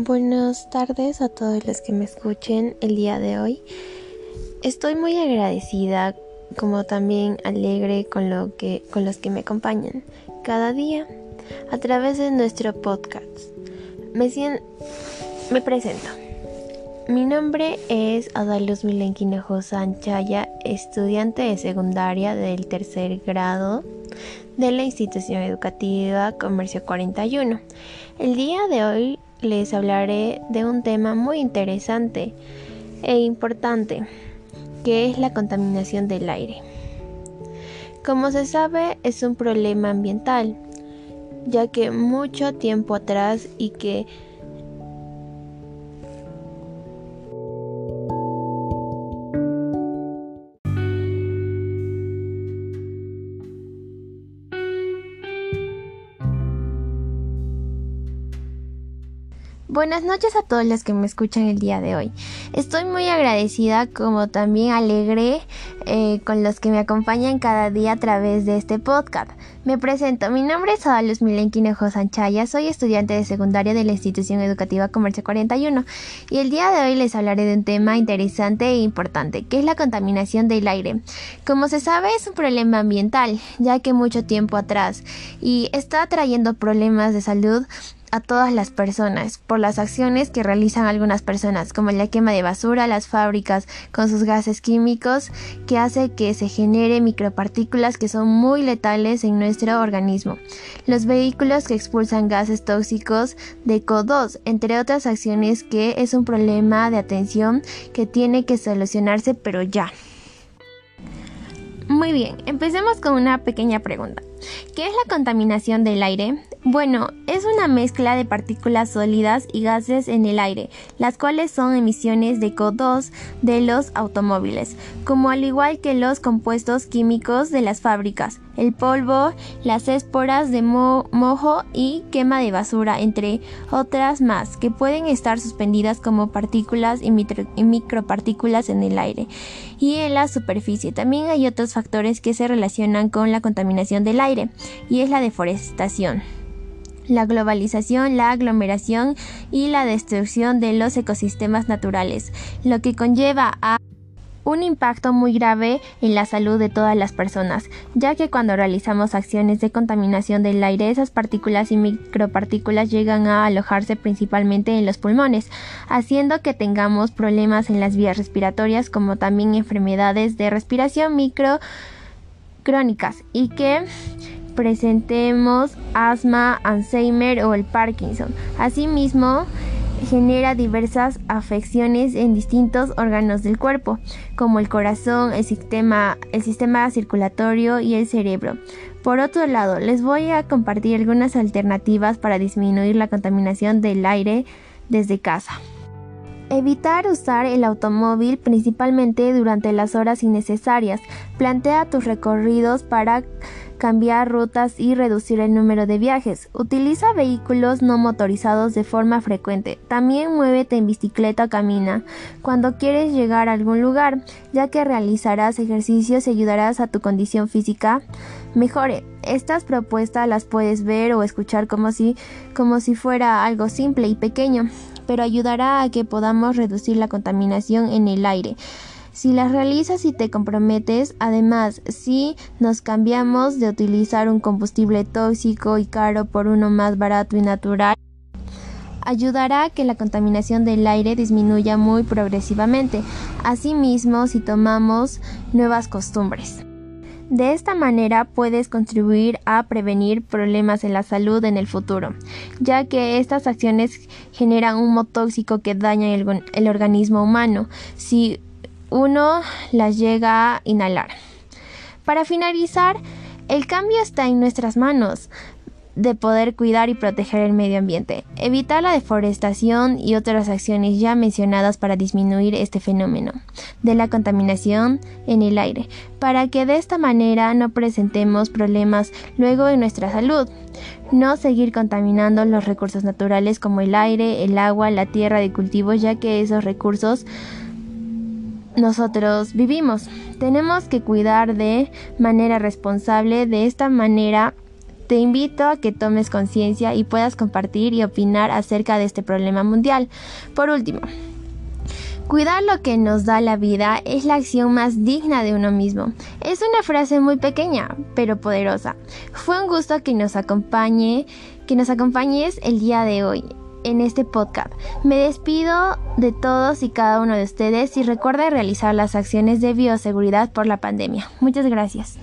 Buenas tardes a todos los que me escuchen el día de hoy. Estoy muy agradecida, como también alegre con lo que con los que me acompañan cada día a través de nuestro podcast. Me, me presento. Mi nombre es Adaluz Milenquinojo Sanchaya, estudiante de secundaria del tercer grado de la institución educativa Comercio 41. El día de hoy les hablaré de un tema muy interesante e importante, que es la contaminación del aire. Como se sabe, es un problema ambiental, ya que mucho tiempo atrás y que Buenas noches a todos los que me escuchan el día de hoy. Estoy muy agradecida como también alegre eh, con los que me acompañan cada día a través de este podcast. Me presento, mi nombre es Adaluz Milenquinejo Sanchaya, soy estudiante de secundaria de la institución educativa Comercio 41 y el día de hoy les hablaré de un tema interesante e importante, que es la contaminación del aire. Como se sabe es un problema ambiental, ya que mucho tiempo atrás y está trayendo problemas de salud a todas las personas por las acciones que realizan algunas personas, como la quema de basura, las fábricas con sus gases químicos, que hace que se genere micropartículas que son muy letales en nuestro organismo. Los vehículos que expulsan gases tóxicos de CO2, entre otras acciones que es un problema de atención que tiene que solucionarse pero ya. Muy bien, empecemos con una pequeña pregunta. ¿Qué es la contaminación del aire? Bueno, es una mezcla de partículas sólidas y gases en el aire, las cuales son emisiones de CO2 de los automóviles, como al igual que los compuestos químicos de las fábricas, el polvo, las esporas de mojo y quema de basura, entre otras más, que pueden estar suspendidas como partículas y, y micropartículas en el aire y en la superficie. También hay otros factores que se relacionan con la contaminación del aire y es la deforestación la globalización, la aglomeración y la destrucción de los ecosistemas naturales, lo que conlleva a un impacto muy grave en la salud de todas las personas, ya que cuando realizamos acciones de contaminación del aire, esas partículas y micropartículas llegan a alojarse principalmente en los pulmones, haciendo que tengamos problemas en las vías respiratorias como también enfermedades de respiración micro crónicas y que presentemos asma, Alzheimer o el Parkinson. Asimismo, genera diversas afecciones en distintos órganos del cuerpo, como el corazón, el sistema, el sistema circulatorio y el cerebro. Por otro lado, les voy a compartir algunas alternativas para disminuir la contaminación del aire desde casa. Evitar usar el automóvil principalmente durante las horas innecesarias. Plantea tus recorridos para cambiar rutas y reducir el número de viajes. Utiliza vehículos no motorizados de forma frecuente. También muévete en bicicleta o camina cuando quieres llegar a algún lugar, ya que realizarás ejercicios y ayudarás a tu condición física mejore. Estas propuestas las puedes ver o escuchar como si, como si fuera algo simple y pequeño, pero ayudará a que podamos reducir la contaminación en el aire. Si las realizas y te comprometes, además, si nos cambiamos de utilizar un combustible tóxico y caro por uno más barato y natural, ayudará a que la contaminación del aire disminuya muy progresivamente. Asimismo, si tomamos nuevas costumbres. De esta manera puedes contribuir a prevenir problemas en la salud en el futuro, ya que estas acciones generan humo tóxico que daña el, el organismo humano. Si uno las llega a inhalar. Para finalizar, el cambio está en nuestras manos de poder cuidar y proteger el medio ambiente, evitar la deforestación y otras acciones ya mencionadas para disminuir este fenómeno de la contaminación en el aire, para que de esta manera no presentemos problemas luego en nuestra salud. No seguir contaminando los recursos naturales como el aire, el agua, la tierra de cultivos, ya que esos recursos nosotros vivimos. Tenemos que cuidar de manera responsable, de esta manera Te invito a que tomes conciencia y puedas compartir y opinar acerca de este problema mundial. Por último, Cuidar lo que nos da la vida es la acción más digna de uno mismo. Es una frase muy pequeña, pero poderosa. Fue un gusto que nos acompañe, que nos acompañes el día de hoy en este podcast. Me despido de todos y cada uno de ustedes y recuerda realizar las acciones de bioseguridad por la pandemia. Muchas gracias.